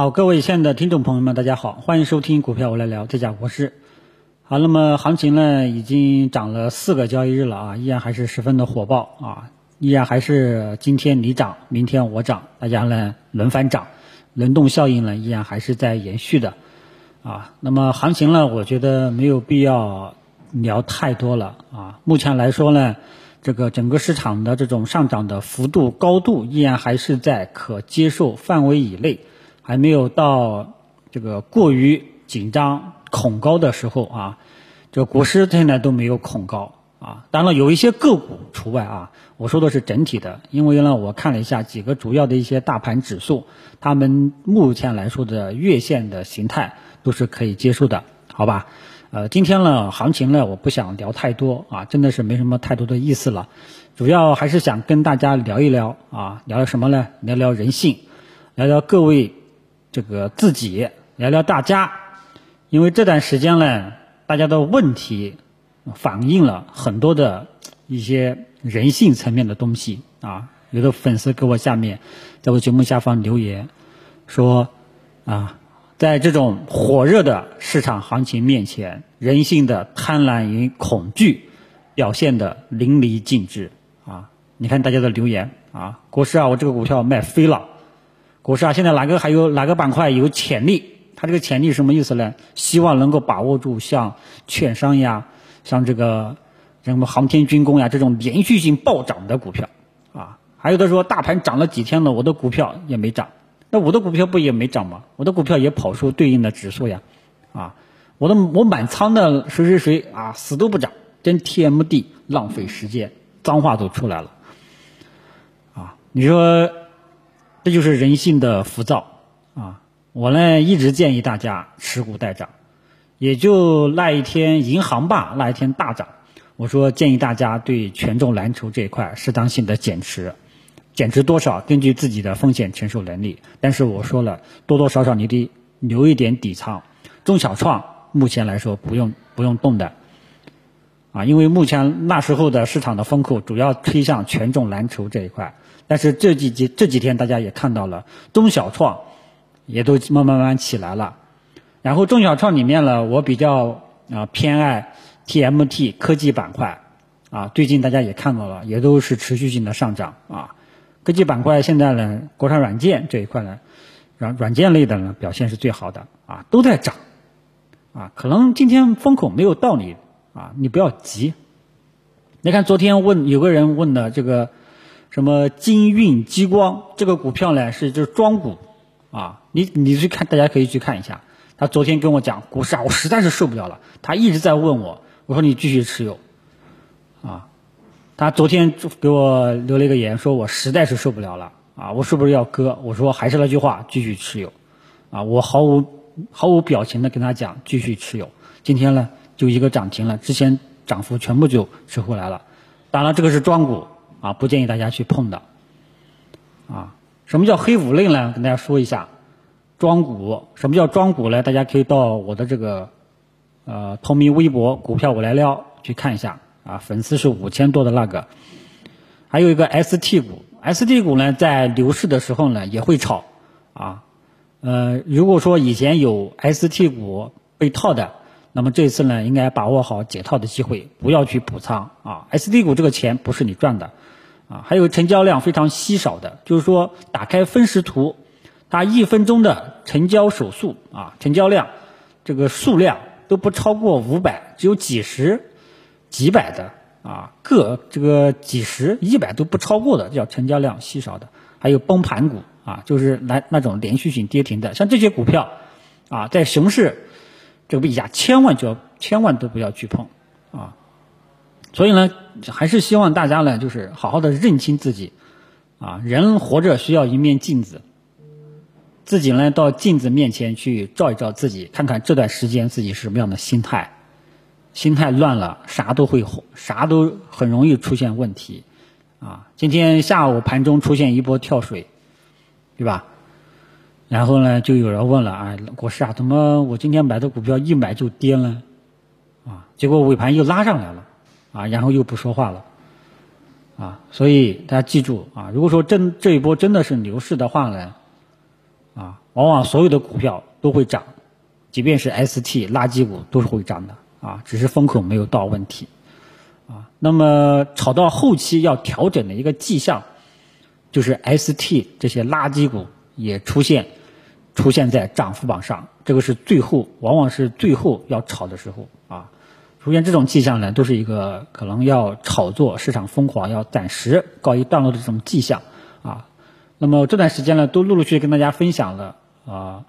好，各位亲爱的听众朋友们，大家好，欢迎收听股票我来聊，这家国师。好，那么行情呢已经涨了四个交易日了啊，依然还是十分的火爆啊，依然还是今天你涨，明天我涨，大家呢轮番涨，轮动效应呢依然还是在延续的啊。那么行情呢，我觉得没有必要聊太多了啊。目前来说呢，这个整个市场的这种上涨的幅度高度依然还是在可接受范围以内。还没有到这个过于紧张恐高的时候啊，这股市现在都没有恐高啊，当然了，有一些个股除外啊。我说的是整体的，因为呢，我看了一下几个主要的一些大盘指数，他们目前来说的月线的形态都是可以接受的，好吧？呃，今天呢，行情呢，我不想聊太多啊，真的是没什么太多的意思了，主要还是想跟大家聊一聊啊，聊聊什么呢？聊聊人性，聊聊各位。这个自己聊聊大家，因为这段时间呢，大家的问题反映了很多的一些人性层面的东西啊。有的粉丝给我下面在我节目下方留言说啊，在这种火热的市场行情面前，人性的贪婪与恐惧表现的淋漓尽致啊！你看大家的留言啊，国师啊，我这个股票卖飞了。股市啊，现在哪个还有哪个板块有潜力？它这个潜力什么意思呢？希望能够把握住像券商呀、像这个什么航天军工呀这种连续性暴涨的股票啊。还有的说大盘涨了几天了，我的股票也没涨，那我的股票不也没涨吗？我的股票也跑出对应的指数呀，啊，我的我满仓的谁谁谁啊死都不涨，真 TMD 浪费时间，脏话都出来了，啊，你说。这就是人性的浮躁啊！我呢一直建议大家持股待涨，也就那一天银行吧那一天大涨，我说建议大家对权重蓝筹这一块适当性的减持，减持多少根据自己的风险承受能力。但是我说了，多多少少你得留一点底仓。中小创目前来说不用不用动的啊，因为目前那时候的市场的风口主要推向权重蓝筹这一块。但是这几几这几天大家也看到了，中小创也都慢慢慢起来了。然后中小创里面呢，我比较啊偏爱 TMT 科技板块啊，最近大家也看到了，也都是持续性的上涨啊。科技板块现在呢，国产软件这一块呢，软软件类的呢表现是最好的啊，都在涨啊。可能今天风口没有道理啊，你不要急。你看昨天问有个人问的这个。什么金运激光这个股票呢？是就是庄股，啊，你你去看，大家可以去看一下。他昨天跟我讲股市啊，我实在是受不了了。他一直在问我，我说你继续持有，啊，他昨天给我留了一个言，说我实在是受不了了，啊，我是不是要割？我说还是那句话，继续持有，啊，我毫无毫无表情的跟他讲继续持有。今天呢，就一个涨停了，之前涨幅全部就吃回来了。当然，这个是庄股。啊，不建议大家去碰的。啊，什么叫黑五类呢？跟大家说一下，庄股。什么叫庄股呢？大家可以到我的这个呃同名微博“股票我来撩”去看一下。啊，粉丝是五千多的那个。还有一个 ST 股，ST 股呢，在牛市的时候呢也会炒。啊，呃，如果说以前有 ST 股被套的。那么这次呢，应该把握好解套的机会，不要去补仓啊。S D 股这个钱不是你赚的，啊，还有成交量非常稀少的，就是说打开分时图，它一分钟的成交手速啊，成交量这个数量都不超过五百，只有几十、几百的啊，个这个几十、一百都不超过的叫成交量稀少的。还有崩盘股啊，就是来那种连续性跌停的，像这些股票啊，在熊市。这个币价千万就要千万都不要去碰，啊，所以呢，还是希望大家呢，就是好好的认清自己，啊，人活着需要一面镜子，自己呢到镜子面前去照一照自己，看看这段时间自己是什么样的心态，心态乱了，啥都会啥都很容易出现问题，啊，今天下午盘中出现一波跳水，对吧？然后呢，就有人问了啊，国师啊，怎么我今天买的股票一买就跌了？啊，结果尾盘又拉上来了，啊，然后又不说话了，啊，所以大家记住啊，如果说真这一波真的是牛市的话呢，啊，往往所有的股票都会涨，即便是 ST 垃圾股都是会涨的啊，只是风口没有到问题啊。那么炒到后期要调整的一个迹象，就是 ST 这些垃圾股也出现出现在涨幅榜上，这个是最后往往是最后要炒的时候啊。出现这种迹象呢，都是一个可能要炒作市场疯狂，要暂时告一段落的这种迹象啊。那么这段时间呢，都陆陆续续跟大家分享了啊，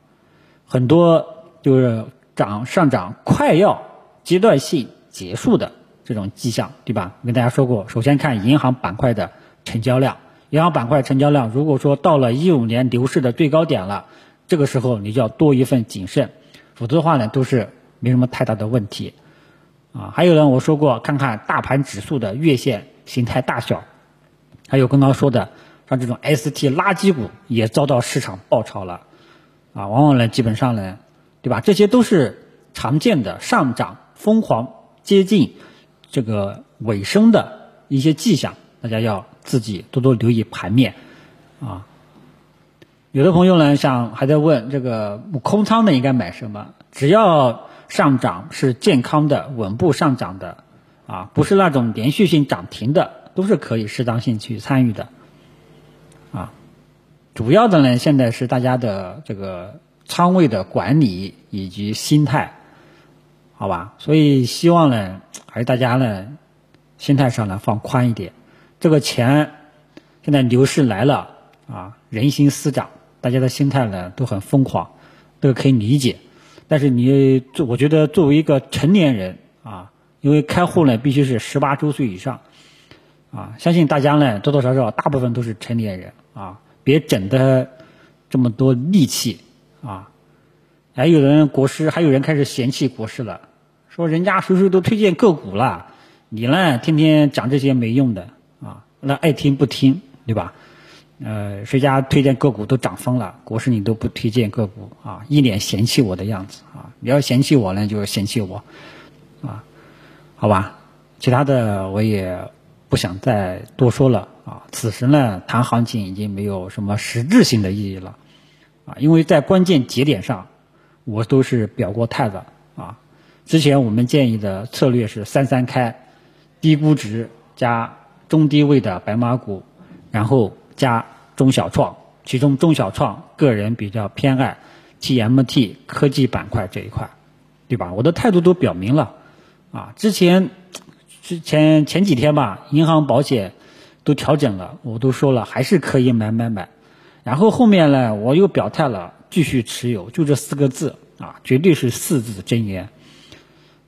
很多就是涨上涨快要阶段性结束的这种迹象，对吧？跟大家说过，首先看银行板块的成交量，银行板块成交量如果说到了一五年牛市的最高点了，这个时候你就要多一份谨慎，否则的话呢，都是没什么太大的问题。啊，还有呢，我说过，看看大盘指数的月线形态大小，还有刚刚说的，像这种 ST 垃圾股也遭到市场爆炒了，啊，往往呢，基本上呢，对吧？这些都是常见的上涨疯狂接近这个尾声的一些迹象，大家要自己多多留意盘面，啊，有的朋友呢，想还在问这个空仓的应该买什么？只要。上涨是健康的、稳步上涨的，啊，不是那种连续性涨停的，都是可以适当性去参与的，啊，主要的呢，现在是大家的这个仓位的管理以及心态，好吧？所以希望呢，还是大家呢，心态上呢放宽一点。这个钱现在牛市来了啊，人心思涨，大家的心态呢都很疯狂，这个可以理解。但是你做，我觉得作为一个成年人啊，因为开户呢必须是十八周岁以上，啊，相信大家呢多多少少大部分都是成年人啊，别整的这么多戾气啊，还有人国师，还有人开始嫌弃国师了，说人家谁谁都推荐个股了，你呢天天讲这些没用的啊，那爱听不听，对吧？呃，谁家推荐个股都涨疯了，国师你都不推荐个股啊，一脸嫌弃我的样子啊！你要嫌弃我呢，就嫌弃我，啊，好吧，其他的我也不想再多说了啊。此时呢，谈行情已经没有什么实质性的意义了，啊，因为在关键节点上，我都是表过态的啊。之前我们建议的策略是三三开，低估值加中低位的白马股，然后。加中小创，其中中小创个人比较偏爱 TMT 科技板块这一块，对吧？我的态度都表明了，啊，之前之前前几天吧，银行保险都调整了，我都说了还是可以买买买，然后后面呢，我又表态了，继续持有，就这四个字啊，绝对是四字真言。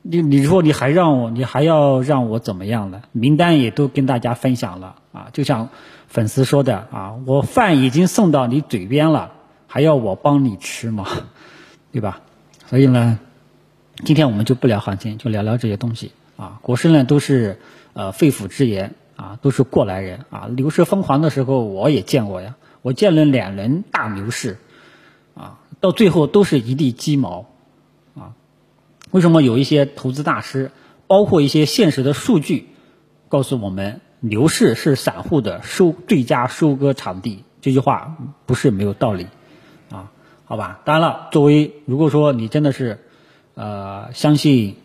你你说你还让我，你还要让我怎么样呢？名单也都跟大家分享了啊，就像。粉丝说的啊，我饭已经送到你嘴边了，还要我帮你吃吗？对吧？所以呢，今天我们就不聊行情，就聊聊这些东西啊。国师呢都是呃肺腑之言啊，都是过来人啊。牛市疯狂的时候我也见过呀，我见了两轮大牛市啊，到最后都是一地鸡毛。为什么有一些投资大师，包括一些现实的数据，告诉我们？牛市是散户的收最佳收割场地，这句话不是没有道理，啊，好吧。当然了，作为如果说你真的是，呃，相信，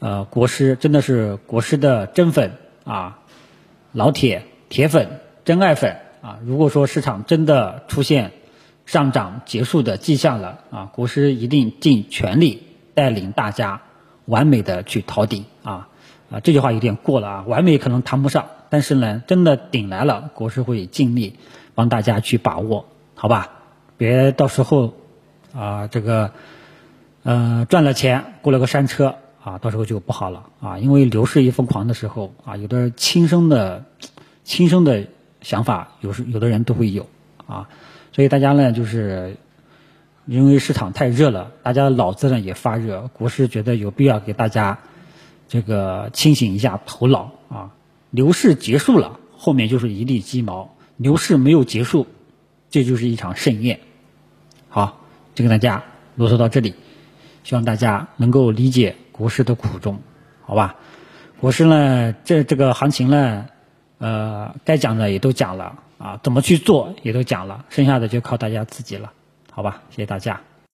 呃，国师真的是国师的真粉啊，老铁铁粉真爱粉啊。如果说市场真的出现上涨结束的迹象了啊，国师一定尽全力带领大家完美的去逃顶啊啊，这句话有点过了啊，完美可能谈不上。但是呢，真的顶来了，国师会尽力帮大家去把握，好吧？别到时候啊，这个呃赚了钱过了个山车啊，到时候就不好了啊。因为牛市一疯狂的时候啊，有的轻生的轻生的想法，有时有的人都会有啊。所以大家呢，就是因为市场太热了，大家的脑子呢也发热，国师觉得有必要给大家这个清醒一下头脑啊。牛市结束了，后面就是一地鸡毛；牛市没有结束，这就是一场盛宴。好，就跟大家啰嗦到这里，希望大家能够理解国师的苦衷，好吧？国师呢，这这个行情呢，呃，该讲的也都讲了啊，怎么去做也都讲了，剩下的就靠大家自己了。好。吧，谢谢大家。